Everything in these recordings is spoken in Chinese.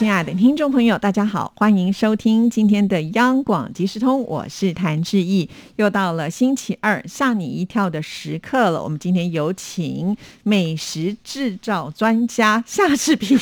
亲爱的听众朋友，大家好，欢迎收听今天的央广即时通，我是谭志毅。又到了星期二吓你一跳的时刻了。我们今天有请美食制造专家夏志平。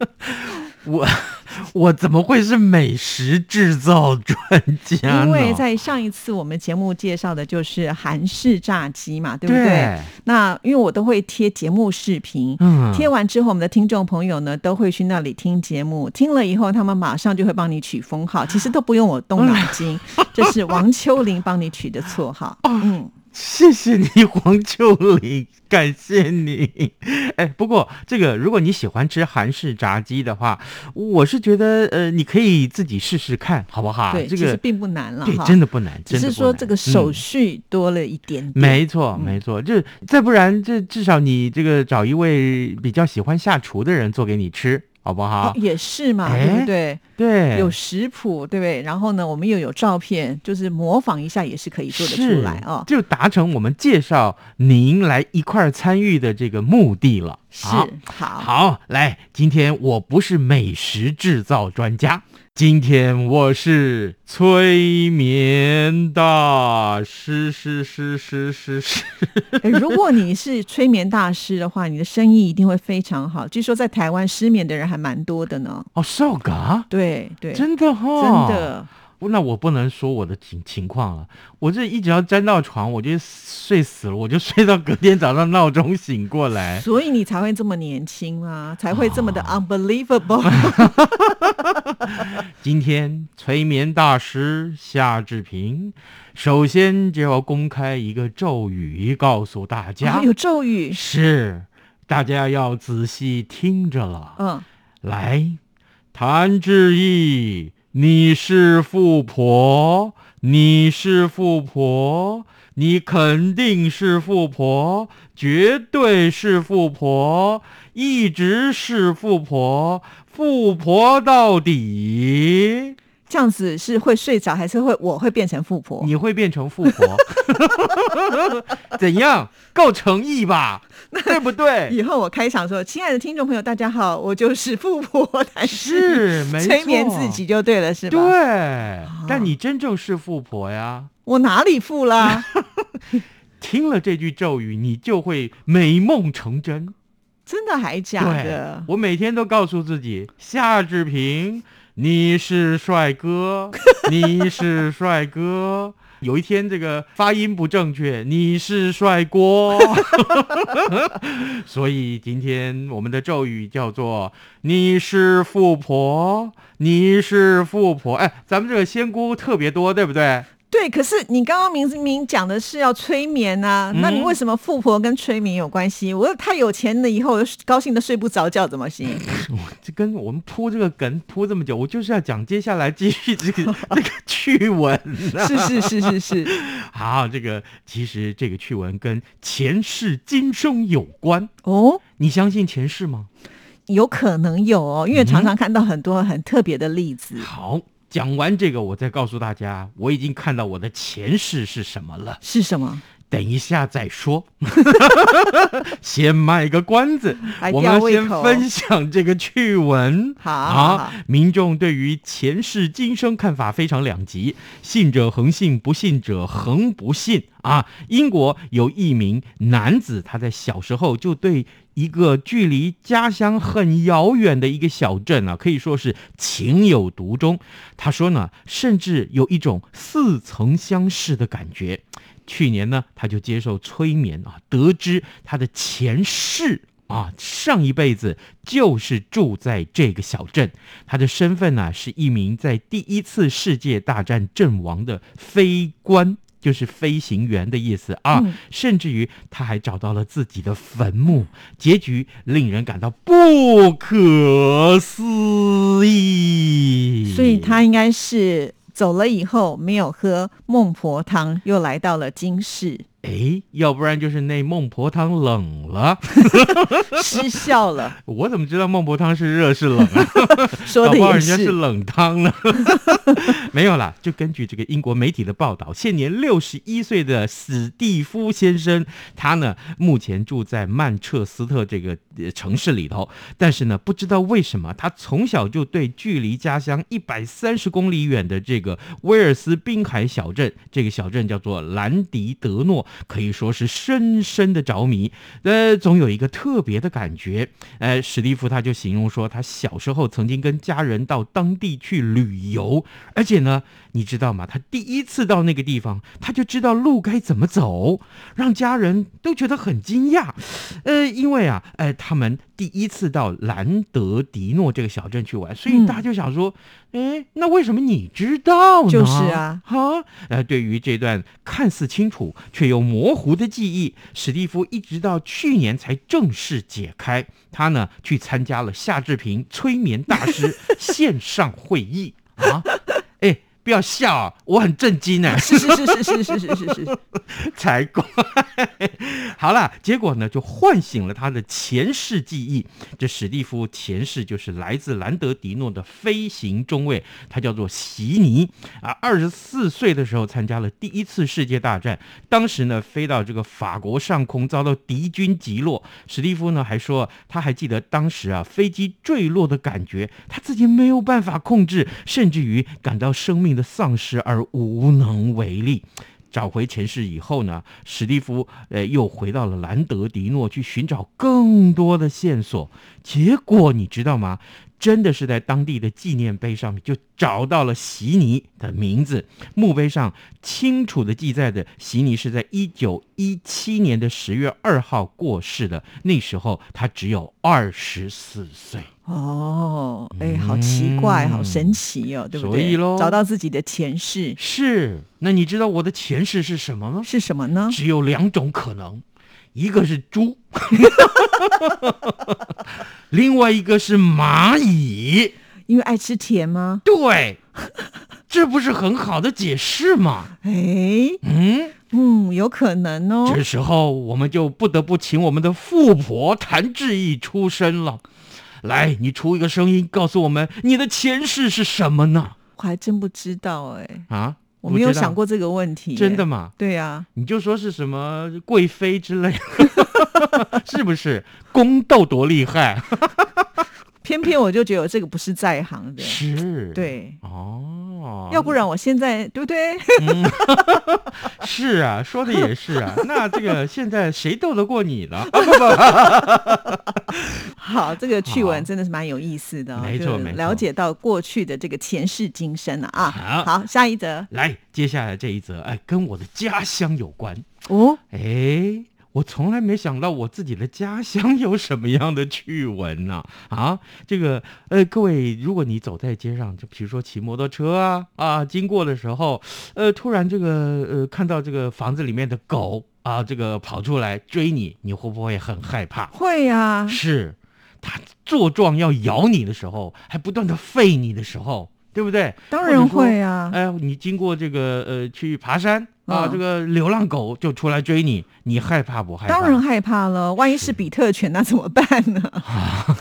我 我怎么会是美食制造专家呢？因为在上一次我们节目介绍的就是韩式炸鸡嘛，对不对？对那因为我都会贴节目视频，嗯贴完之后，我们的听众朋友呢都会去那里听节目，听了以后，他们马上就会帮你取封号，其实都不用我动脑筋，这是王秋玲帮你取的绰号。嗯，谢谢你，黄秋玲，感谢你。哎，不过这个，如果你喜欢吃韩式炸鸡的话，我是觉得呃，你可以自己试试看，好不好？对，这个并不难了对，真的不难，只是说这个手嗯续多了一点点。没错，嗯没错，这再不然，这至少你这个找一位比较喜欢下厨的人做给你吃，好不好？哦也是嘛，哎对不对？对，有食谱，对不对？然后呢，我们又有照片，就是模仿一下也是可以做得出来哦。就达成我们介绍您来一块儿参与的这个目的了。是好好，好，来，今天我不是美食制造专家，今天我是催眠大师，是是是是是。诶 如果你是催眠大师的话，你的生意一定会非常好。据说在台湾失眠的人还蛮多的呢。哦，瘦嘎，对对，真的哈、真的。那我不能说我的情情况了，我这一只要沾到床，我就睡死了，我就睡到隔天早上闹钟醒过来。所以你才会这么年轻啊，才会这么哦的 unbelievable。今天催眠大师夏志平，首先就要公开一个咒语，告诉大家，啊有咒语，是大家要仔细听着了。嗯，来，谭志毅，你是富婆，你是富婆，你肯定是富婆，绝对是富婆，一直是富婆，富婆到底。这样子是会睡着，还是会我会变成富婆？你会变成富婆，怎样？够诚意吧？对不对？以后我开场说：“亲爱的听众朋友，大家好，我就是富婆谭是没错催眠自己就对了，是吧？对，但你真正是富婆呀。我哪里富啦？听了这句咒语，你就会美梦成真。真的还假的，？我每天都告诉自己，夏志平，你是帅哥，你是帅哥。有一天这个发音不正确，你是帅锅。所以今天我们的咒语叫做“你是富婆，你是富婆”。哎，咱们这个仙姑特别多，对不对？对。可是你刚刚明明讲的是要催眠啊，那你为什么富婆跟催眠有关系？我太有钱了，以后我高兴的睡不着觉，怎么行？这跟我们铺这个梗铺这么久，我就是要讲接下来继续这个 这个趣闻、啊。是是是是是，好，这个其实这个趣闻跟前世今生有关。哦，你相信前世吗？有可能有哦，因为嗯常常看到很多很特别的例子。好，讲完这个，我再告诉大家，我已经看到我的前世是什么了。是什么？等一下再说，先卖个关子，我们先分享这个趣闻。好啊，民众对于前世今生看法非常两极，信者恒信，不信者恒不信啊。英国有一名男子，他在小时候就对一个距离家乡很遥远的一个小镇啊，可以说是情有独钟。他说呢，甚至有一种似曾相识的感觉。去年呢，他就接受催眠啊，得知他的前世啊，上一辈子就是住在这个小镇。他的身份呢，是一名在第一次世界大战阵亡的飞官。就是飞行员的意思啊，嗯甚至于他还找到了自己的坟墓，结局令人感到不可思议。所以他应该是走了以后没有喝孟婆汤，又来到了今世。哎，要不然就是那孟婆汤冷了。失效了，我怎么知道孟婆汤是热是冷啊？说的也搞不好人家是是。冷汤呢。没有啦，就根据这个英国媒体的报道，现年六十一岁的史蒂夫先生，他呢目前住在曼彻斯特这个呃城市里头，但是呢不知道为什么，他从小就对距离家乡一百三十公里远的这个威尔斯滨海小镇，这个小镇叫做兰迪德诺，可以说是深深的着迷。呃，总有一个特别的感觉。呃，史蒂夫他就形容说，他小时候曾经跟家人到当地去旅游，而且呢，你知道吗？他第一次到那个地方，他就知道路该怎么走，让家人都觉得很惊讶。呃，因为啊，呃，他们第一次到兰德迪诺这个小镇去玩，所以嗯大家就想说，哎、那为什么你知道呢？就是啊哈，呃，对于这段看似清楚却又模糊的记忆，史蒂夫一直到去年才正式解开。他呢去参加了夏志平催眠大师 线上会议啊，哎，不要笑啊，我很震惊呢。是是是是是是是是是，才怪。好了，结果呢，就唤醒了他的前世记忆。这史蒂夫前世就是来自兰德迪诺的飞行中尉，他叫做席尼啊。二十四岁的时候参加了第一次世界大战，当时呢飞到这个法国上空，遭到敌军击落。史蒂夫呢还说，他还记得当时啊飞机坠落的感觉，他自己没有办法控制，甚至于感到生命的丧失而无能为力。找回前世以后呢，史蒂夫呃又回到了兰德迪诺去寻找更多的线索。结果你知道吗？真的是在当地的纪念碑上面就找到了席尼的名字，墓碑上清楚的记载的席尼是在一九一七年的十月二号过世的，那时候他只有二十四岁。哦，哎，好奇怪，好神奇哦，对不对？嗯所以咯找到自己的前世是，那你知道我的前世是什么吗？是什么呢？只有两种可能，一个是猪，另外一个是蚂蚁。因为爱吃甜吗？对，这不是很好的解释吗？哎，嗯，嗯，有可能哦。这时候我们就不得不请我们的富婆谭志毅出声了。来，你出一个声音，告诉我们你的前世是什么呢？我还真不知道哎，啊，我没有想过这个问题。真的？吗？对呀，你就说是什么贵妃之类，是不是？宫斗多厉害？偏偏我就觉得我这个不是在行的。是，，对，哦，要不然我现在对不对？是啊，说的也是啊。那这个现在谁斗得过你呢？啊不不，好，这个趣好闻真的是蛮有意思的、哦，就没错没错了解到过去的这个前世今生啊啊。好好，下一则来，接下来这一则，哎，跟我的家乡有关。哦，哎，我从来没想到我自己的家乡有什么样的趣闻呢、啊？这个，呃，各位，如果你走在街上，就比如说骑摩托车啊啊，经过的时候，呃，突然这个呃看到这个房子里面的狗啊，这个跑出来追你，你会不会很害怕？会呀、是，它作状要咬你的时候，还不断的吠你的时候，对不对？当然会啊。哎，你经过这个呃去爬山啊，嗯这个流浪狗就出来追你，你害怕不害怕？当然害怕了，万一是比特犬，那怎么办呢？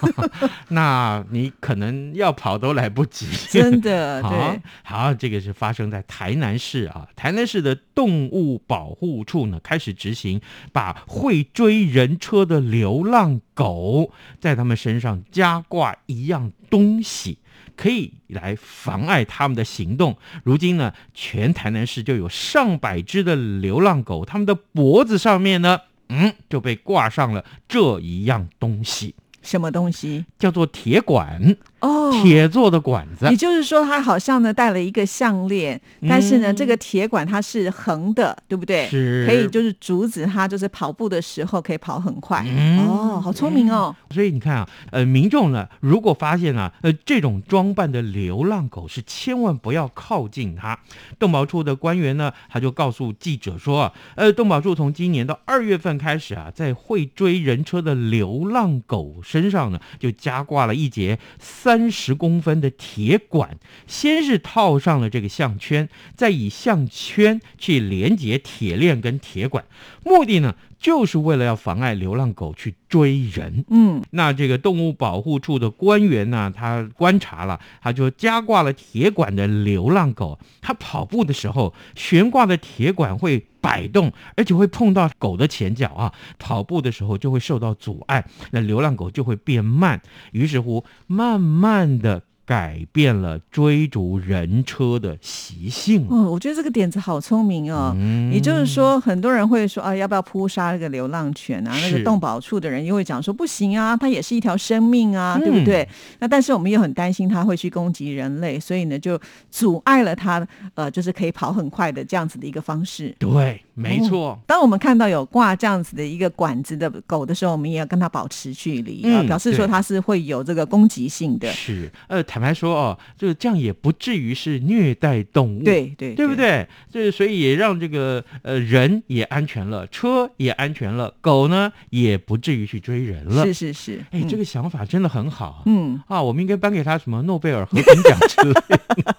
那你可能要跑都来不及。真的，好对，好，这个是发生在台南市啊。台南市的动物保护处呢，开始执行把会追人车的流浪狗在他们身上加挂一样东西。可以来妨碍他们的行动。如今呢，全台南市就有上百只的流浪狗，它们的脖子上面呢，嗯，就被挂上了这一样东西，什么东西？叫做铁管，哦，铁做的管子也。就是说，它好像呢戴了一个项链，但是呢，嗯这个铁管它是横的，对不对？是可以就是阻止它，就是跑步的时候可以跑很快。嗯哦，好聪明哦！所以你看啊，呃，民众呢，如果发现啊，呃，这种装扮的流浪狗，是千万不要靠近它。动保处的官员呢，他就告诉记者说啊，呃，动保处从今年到二月份开始啊，在会追人车的流浪狗身上呢就加挂了一节三十公分的铁管，先是套上了这个项圈，再以项圈去连接铁链跟铁管，目的呢就是为了要妨碍流浪狗去追人。嗯，那这个动物保护处的官员呢，他观察了，他就加挂了铁管的流浪狗，它跑步的时候，悬挂的铁管会摆动，而且会碰到狗的前脚啊，跑步的时候就会受到阻碍，那流浪狗就会变慢，于是乎，慢慢的。改变了追逐人车的习性。哦，我觉得这个点子好聪明哦。嗯也就是说，很多人会说啊，要不要扑杀那个流浪犬啊？那个动保处的人又会讲说不行啊，它也是一条生命啊，嗯对不对？那但是我们又很担心它会去攻击人类，所以呢，就阻碍了它呃，就是可以跑很快的这样子的一个方式。对，没错。当我们看到有挂这样子的一个管子的狗的时候，我们也要跟它保持距离，嗯呃表示说它是会有这个攻击性的。是，呃，坦白说哦，就这样也不至于是虐待动物，对对对不？对？这所以也让这个呃人也安全了，车也安全了，狗呢也不至于去追人了。是是是，哎，这个个想法真的很好。嗯，啊，我们应该颁给他什么诺贝尔和平奖之类的。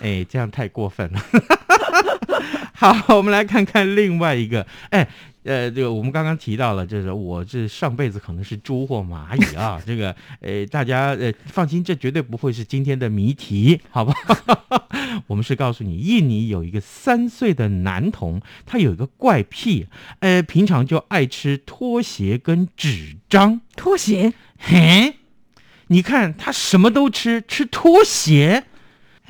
哎，这样太过分了。好，我们来看看另外一个。哎，呃，这个我们刚刚提到了，就是我这上辈子可能是猪或蚂蚁啊。这个，呃，大家呃放心，这绝对不会是今天的谜题，好吧？我们是告诉你，印尼有一个三岁的男童，他有一个怪癖，呃，平常就爱吃拖鞋跟纸张。拖鞋嘿，你看他什么都吃，吃拖鞋，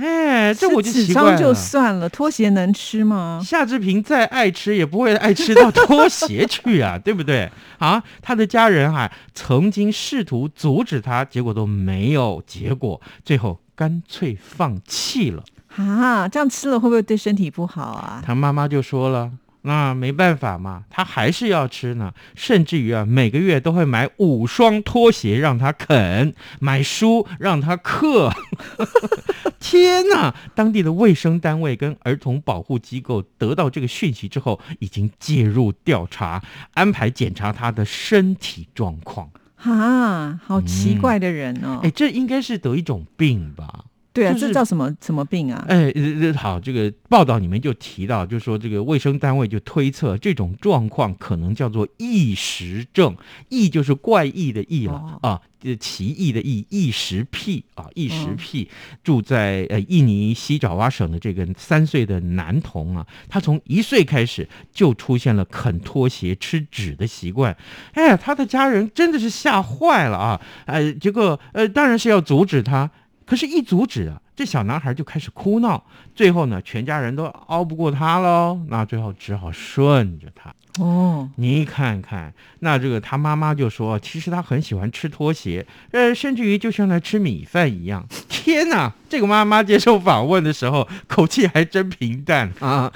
哎，这我就奇怪了。就算了，拖鞋能吃吗？夏志平再爱吃，也不会爱吃到拖鞋去啊，对不对？啊，他的家人啊，曾经试图阻止他，结果都没有结果，最后干脆放弃了。啊，这样吃了会不会对身体不好啊？他妈妈就说了。那没办法嘛，他还是要吃呢，甚至于啊，每个月都会买五双拖鞋让他啃，买书让他刻。天哪！当地的卫生单位跟儿童保护机构得到这个讯息之后，已经介入调查，安排检查他的身体状况。啊，好奇怪的人哦！哎，这应该是得一种病吧？对啊，就是这叫什么什么病啊？哎，好，这个报道里面就提到，就说这个卫生单位就推测这种状况可能叫做异食症，异就是怪异的异了、哦啊，呃奇异的异，异食癖啊，异食嗯癖。住在呃印尼西爪哇省的这个三岁的男童啊，他从一岁开始就出现了啃拖鞋、吃纸的习惯。哎，他的家人真的是吓坏了啊！呃，结果呃，当然是要阻止他。可是，一阻止啊，这小男孩就开始哭闹，最后呢，全家人都熬不过他喽，那最后只好顺着他。哦，你看看，那这个他妈妈就说，其实他很喜欢吃拖鞋，呃，甚至于就像在吃米饭一样。天哪，这个妈妈接受访问的时候，口气还真平淡啊，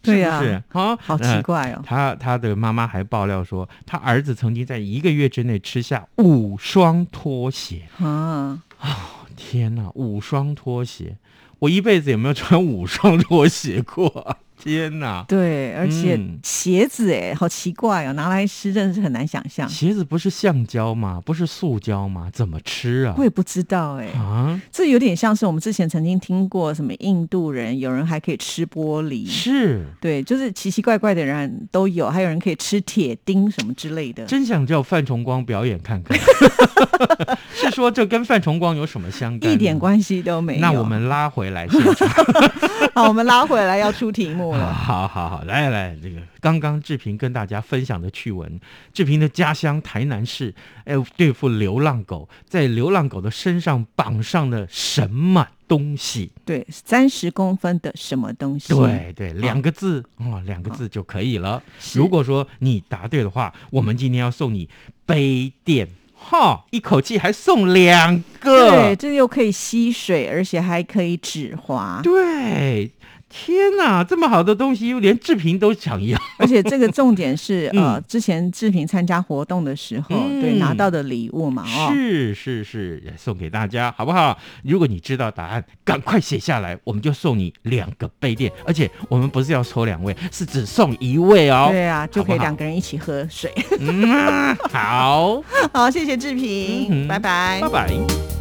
对呀是是啊？好奇呃怪哦。他他的妈妈还爆料说，他儿子曾经在一个月之内吃下五双拖鞋。啊，天哪，五双拖鞋，我一辈子也没有穿五双拖鞋过？天哪！对，而且嗯鞋子哎，好奇怪哦，拿来吃真的是很难想象。鞋子不是橡胶吗？不是塑胶吗？怎么吃啊我？也不知道哎，啊，这有点像是我们之前曾经听过什么印度人，有人还可以吃玻璃，是，对，就是奇奇怪怪的人都有，还有人可以吃铁钉什么之类的。真想叫范崇光表演看看。是说这跟范崇光有什么相干？一点。关系都没有。那我们拉回来现场。好，我们拉回来要出题目了。好好好，来来，这个刚刚志平跟大家分享的趣闻，志平的家乡台南市，哎，对付流浪狗，在流浪狗的身上绑上了什么东西？对，三十公分的什么东西？对对，两个字哦，两个字就可以了。是如果说你答对的话，我们今天要送你杯垫，哈，一口气还送两个对，个。这又可以吸水，而且还可以止滑。对，天哪，这么好的东西，连志平都想要。而且这个重点是，嗯呃，之前志平参加活动的时候，嗯对拿到的礼物嘛，哦，是是是，也送给大家，好不好？如果你知道答案，赶快写下来，我们就送你两个杯垫，而且我们不是要抽两位，是只送一位哦。对啊，就可以两个人一起喝水。嗯啊，好，好，谢谢志平，嗯拜拜拜。拜。